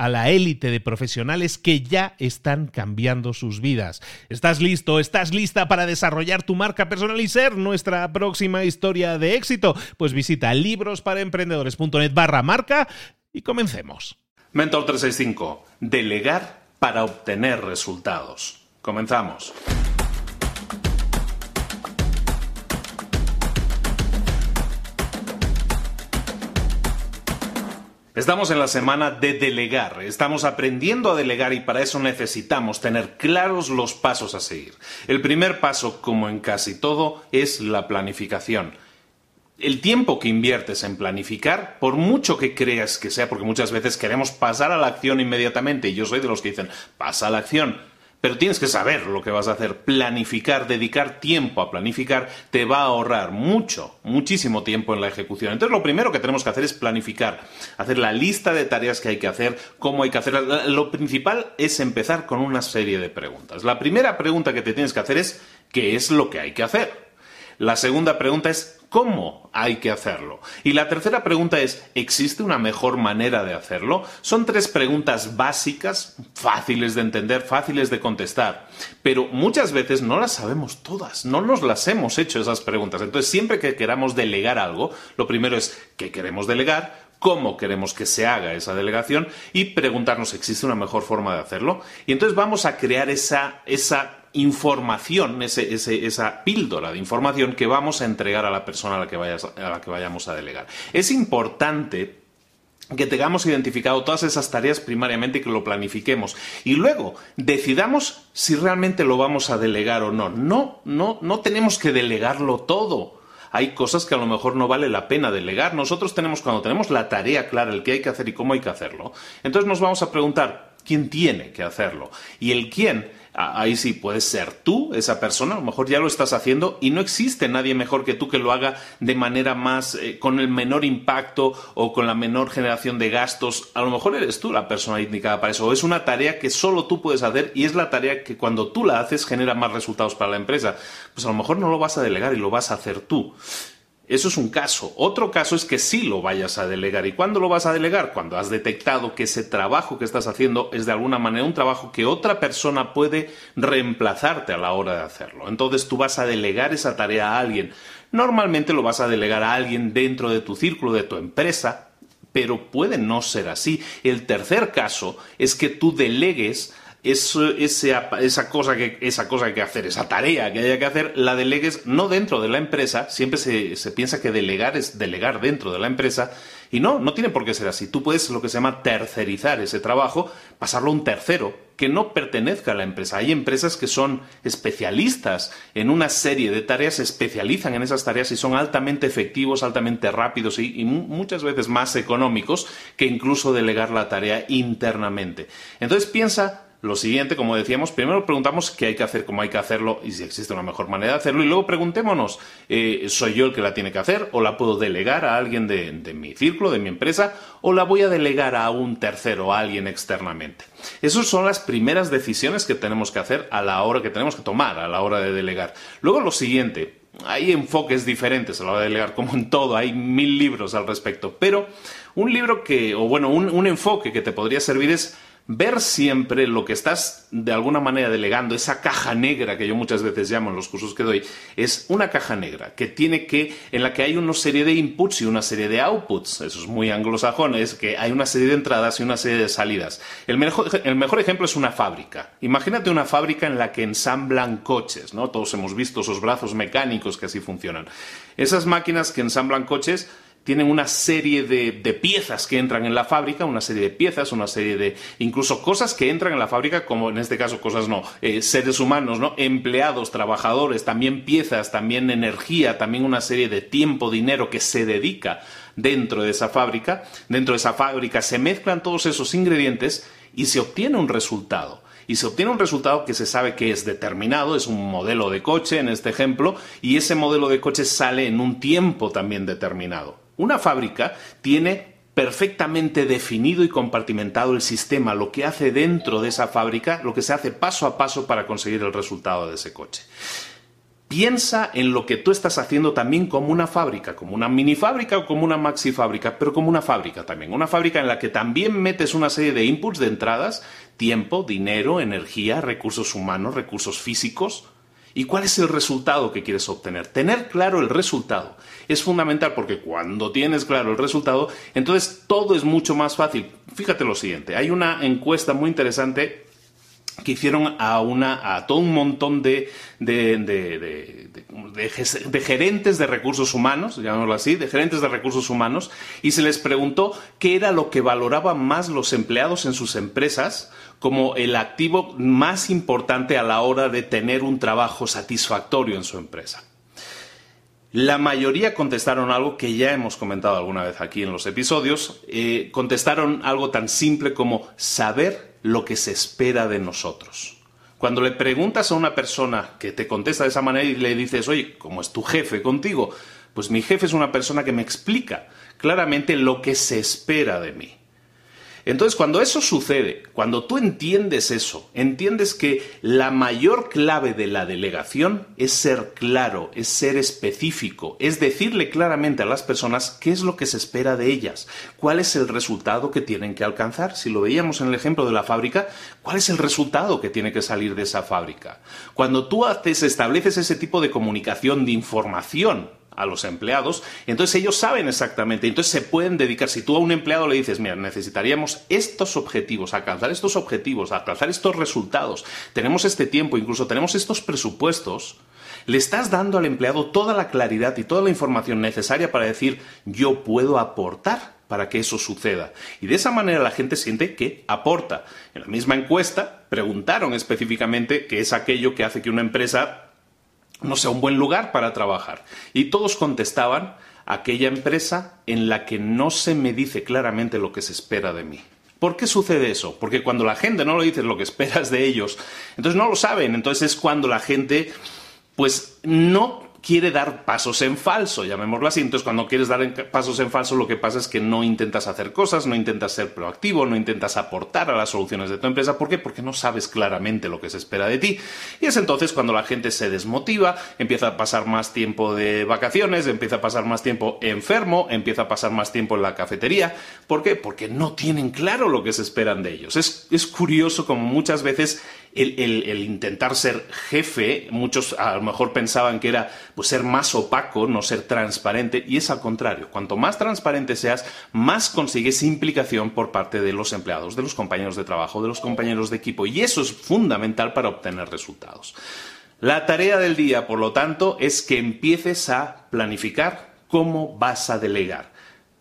a la élite de profesionales que ya están cambiando sus vidas. ¿Estás listo? ¿Estás lista para desarrollar tu marca personal y ser nuestra próxima historia de éxito? Pues visita librosparaemprendedores.net barra marca y comencemos. Mentor 365. Delegar para obtener resultados. Comenzamos. Estamos en la semana de delegar, estamos aprendiendo a delegar y para eso necesitamos tener claros los pasos a seguir. El primer paso, como en casi todo, es la planificación. El tiempo que inviertes en planificar, por mucho que creas que sea, porque muchas veces queremos pasar a la acción inmediatamente, y yo soy de los que dicen, pasa a la acción, pero tienes que saber lo que vas a hacer. Planificar, dedicar tiempo a planificar, te va a ahorrar mucho, muchísimo tiempo en la ejecución. Entonces, lo primero que tenemos que hacer es planificar, hacer la lista de tareas que hay que hacer, cómo hay que hacerlas. Lo principal es empezar con una serie de preguntas. La primera pregunta que te tienes que hacer es, ¿qué es lo que hay que hacer? La segunda pregunta es ¿cómo hay que hacerlo? Y la tercera pregunta es ¿existe una mejor manera de hacerlo? Son tres preguntas básicas, fáciles de entender, fáciles de contestar, pero muchas veces no las sabemos todas, no nos las hemos hecho esas preguntas. Entonces, siempre que queramos delegar algo, lo primero es ¿qué queremos delegar? cómo queremos que se haga esa delegación y preguntarnos existe una mejor forma de hacerlo. Y entonces vamos a crear esa, esa información, esa píldora de información que vamos a entregar a la persona a la, que que vayamos a delegar. Es importante que tengamos identificado todas esas tareas primariamente y que lo planifiquemos. Y luego decidamos si realmente lo vamos a delegar o no. No, no, no tenemos que delegarlo todo. Hay cosas que a lo mejor no vale la pena delegar. Nosotros tenemos, cuando tenemos la tarea clara, el qué hay que hacer y cómo hay que hacerlo, entonces nos vamos a preguntar quién tiene que hacerlo. Y el quién ahí sí puedes ser tú, esa persona, a lo mejor ya lo estás haciendo y no existe nadie mejor que tú que lo haga de manera más, eh, con el menor impacto o con la menor generación de gastos. A lo mejor eres tú la persona indicada para eso. O es una tarea que solo tú puedes hacer y es la tarea que cuando tú la haces genera más resultados para la empresa. Pues a lo mejor no lo vas a delegar y lo vas a hacer tú. Eso es un caso. Otro caso es que sí lo vayas a delegar. ¿Y cuándo lo vas a delegar? Cuando has detectado que ese trabajo que estás haciendo es de alguna manera un trabajo que otra persona puede reemplazarte a la hora de hacerlo. Entonces tú vas a delegar esa tarea a alguien. Normalmente lo vas a delegar a alguien dentro de tu círculo, de tu empresa, pero puede no ser así. El tercer caso es que tú delegues esa, cosa que, esa cosa que hacer, esa tarea que haya que hacer, la delegues no dentro de la empresa, siempre se, se piensa que delegar es delegar dentro de la empresa, y no, no tiene por qué ser así. Tú puedes lo que se llama tercerizar ese trabajo, pasarlo a un tercero que no pertenezca a la empresa. Hay empresas que son especialistas en una serie de tareas, se especializan en esas tareas y son altamente efectivos, altamente rápidos y muchas veces más económicos que incluso delegar la tarea internamente. Entonces piensa lo siguiente, como decíamos, primero preguntamos qué hay que hacer, cómo hay que hacerlo y si existe una mejor manera de hacerlo. Y luego preguntémonos, eh, ¿soy yo el que la tiene que hacer o la puedo delegar a alguien de, mi círculo, de mi empresa, o la voy a delegar a un tercero, a alguien externamente? Esas son las primeras decisiones que tenemos que hacer a la hora que tenemos que tomar, a la hora de delegar. Luego lo siguiente, hay enfoques diferentes a la hora de delegar, como en todo, hay mil libros al respecto, pero un libro que, o bueno, un enfoque que te podría servir es ver siempre lo que estás de alguna manera delegando, esa caja negra que yo muchas veces llamo en los cursos que doy, es una caja negra que tiene que, en la que hay una serie de inputs y una serie de outputs. Eso es muy anglosajón, es que hay una serie de entradas y una serie de salidas. El mejor, el mejor ejemplo es una fábrica. Imagínate una fábrica en la que ensamblan coches, ¿no? Todos hemos visto esos brazos mecánicos que así funcionan. Esas máquinas que ensamblan coches tienen una serie de, piezas que entran en la fábrica, una serie de piezas, una serie de incluso cosas que entran en la fábrica, como en este caso cosas no, eh, seres humanos, ¿no? Empleados, trabajadores, también piezas, también energía, también una serie de tiempo, dinero que se dedica dentro de esa fábrica. Dentro de esa fábrica se mezclan todos esos ingredientes y se obtiene un resultado y se obtiene un resultado que se sabe que es determinado, es un modelo de coche en este ejemplo, y ese modelo de coche sale en un tiempo también determinado. Una fábrica tiene perfectamente definido y compartimentado el sistema, lo que hace dentro de esa fábrica, lo que se hace paso a paso para conseguir el resultado de ese coche. Piensa en lo que tú estás haciendo también como una fábrica, como una mini fábrica o como una maxi fábrica, pero como una fábrica también. Una fábrica en la que también metes una serie de inputs, de entradas, tiempo, dinero, energía, recursos humanos, recursos físicos, ¿Y cuál es el resultado que quieres obtener? Tener claro el resultado es fundamental porque cuando tienes claro el resultado, entonces todo es mucho más fácil. Fíjate lo siguiente, hay una encuesta muy interesante que hicieron a, todo un montón de, gerentes de recursos humanos, llamémoslo así, de gerentes de recursos humanos, y se les preguntó qué era lo que valoraban más los empleados en sus empresas como el activo más importante a la hora de tener un trabajo satisfactorio en su empresa. La mayoría contestaron algo que ya hemos comentado alguna vez aquí en los episodios. Eh, contestaron algo tan simple como saber lo que se espera de nosotros. Cuando le preguntas a una persona que te contesta de esa manera y le dices, oye, ¿cómo es tu jefe contigo? Pues mi jefe es una persona que me explica claramente lo que se espera de mí. Entonces, cuando eso sucede, cuando tú entiendes eso, entiendes que la mayor clave de la delegación es ser claro, es ser específico, es decirle claramente a las personas qué es lo que se espera de ellas, cuál es el resultado que tienen que alcanzar. Si lo veíamos en el ejemplo de la fábrica, ¿cuál es el resultado que tiene que salir de esa fábrica? Cuando tú haces, estableces ese tipo de comunicación, de información, a los empleados, entonces ellos saben exactamente, entonces se pueden dedicar, si tú a un empleado le dices, mira, necesitaríamos estos objetivos, alcanzar estos objetivos, alcanzar estos resultados, tenemos este tiempo, incluso tenemos estos presupuestos, le estás dando al empleado toda la claridad y toda la información necesaria para decir, yo puedo aportar para que eso suceda. Y de esa manera la gente siente que aporta. En la misma encuesta preguntaron específicamente qué es aquello que hace que una empresa no sea un buen lugar para trabajar. Y todos contestaban aquella empresa en la que no se me dice claramente lo que se espera de mí. ¿Por qué sucede eso? Porque cuando la gente no lo dice lo que esperas de ellos, entonces no lo saben, entonces es cuando la gente pues no quiere dar pasos en falso, llamémoslo así. Entonces, cuando quieres dar pasos en falso, lo que pasa es que no intentas hacer cosas, no intentas ser proactivo, no intentas aportar a las soluciones de tu empresa. ¿Por qué? Porque no sabes claramente lo que se espera de ti. Y es entonces cuando la gente se desmotiva, empieza a pasar más tiempo de vacaciones, empieza a pasar más tiempo enfermo, empieza a pasar más tiempo en la cafetería. ¿Por qué? Porque no tienen claro lo que se esperan de ellos. Es, es curioso como muchas veces el, intentar ser jefe, muchos a lo mejor pensaban que era pues, ser más opaco, no ser transparente, y es al contrario. Cuanto más transparente seas, más consigues implicación por parte de los empleados, de los compañeros de trabajo, de los compañeros de equipo, y eso es fundamental para obtener resultados. La tarea del día, por lo tanto, es que empieces a planificar cómo vas a delegar.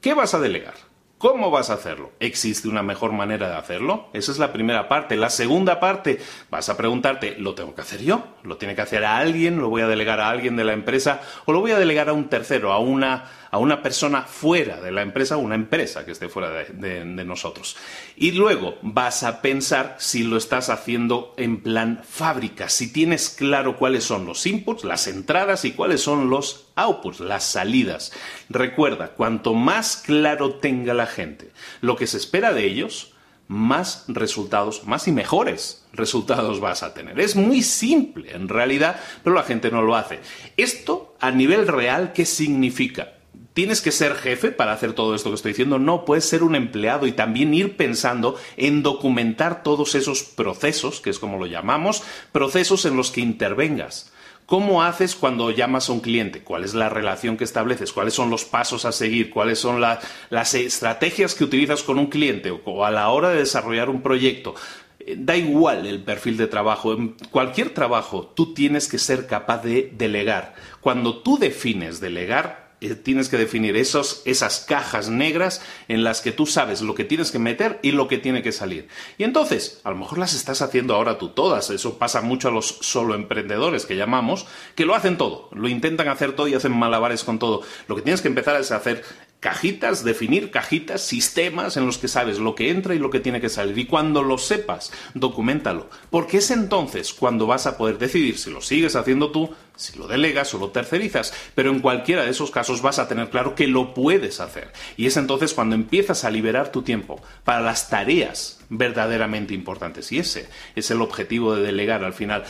¿Qué vas a delegar? ¿Cómo vas a hacerlo? ¿Existe una mejor manera de hacerlo? Esa es la primera parte. La segunda parte, vas a preguntarte, ¿lo tengo que hacer yo? ¿Lo tiene que hacer a alguien? ¿Lo voy a delegar a alguien de la empresa? ¿O lo voy a delegar a un tercero, a una, a una persona fuera de la empresa, una empresa que esté fuera de, de nosotros? Y luego vas a pensar si lo estás haciendo en plan fábrica, si tienes claro cuáles son los inputs, las entradas y cuáles son los outputs, las salidas. Recuerda, cuanto más claro tenga la gente lo que se espera de ellos, más resultados, más y mejores resultados vas a tener. Es muy simple en realidad, pero la gente no lo hace. Esto a nivel real, ¿qué significa? Tienes que ser jefe para hacer todo esto que estoy diciendo. No, puedes ser un empleado y también ir pensando en documentar todos esos procesos, que es como lo llamamos, procesos en los que intervengas. ¿Cómo haces cuando llamas a un cliente? ¿Cuál es la relación que estableces? ¿Cuáles son los pasos a seguir? ¿Cuáles son las estrategias que utilizas con un cliente o a la hora de desarrollar un proyecto? Eh, da igual el perfil de trabajo. En cualquier trabajo tú tienes que ser capaz de delegar. Cuando tú defines delegar, tienes que definir esos, esas cajas negras en las que tú sabes lo que tienes que meter y lo que tiene que salir. Y entonces, a lo mejor las estás haciendo ahora tú todas. Eso pasa mucho a los solo emprendedores que llamamos, que lo hacen todo, lo intentan hacer todo y hacen malabares con todo. Lo que tienes que empezar es hacer cajitas, definir cajitas, sistemas en los que sabes lo que entra y lo que tiene que salir. Y cuando lo sepas, documentalo. Porque es entonces cuando vas a poder decidir si lo sigues haciendo tú, si lo delegas o lo tercerizas. Pero en cualquiera de esos casos vas a tener claro que lo puedes hacer. Y es entonces cuando empiezas a liberar tu tiempo para las tareas verdaderamente importantes. Y ese es el objetivo de delegar al final,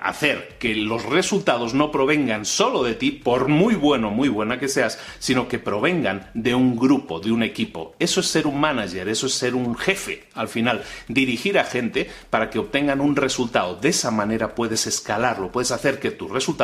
hacer que los resultados no provengan solo de ti, por muy bueno, muy buena que seas, sino que provengan de un grupo, de un equipo. Eso es ser un manager, eso es ser un jefe. Al final, dirigir a gente para que obtengan un resultado. De esa manera puedes escalarlo, puedes hacer que tus resultados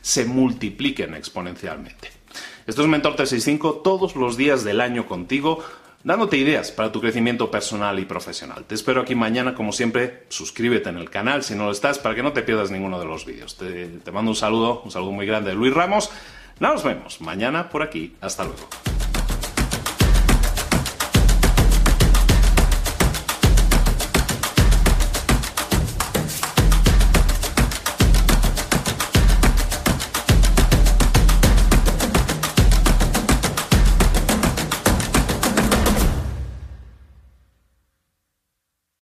se multipliquen exponencialmente. Esto es Mentor 365 todos los días del año contigo dándote ideas para tu crecimiento personal y profesional. Te espero aquí mañana, como siempre, suscríbete en el canal si no lo estás para que no te pierdas ninguno de los vídeos. Te, te mando un saludo, un saludo muy grande de Luis Ramos. Nos vemos mañana por aquí. Hasta luego.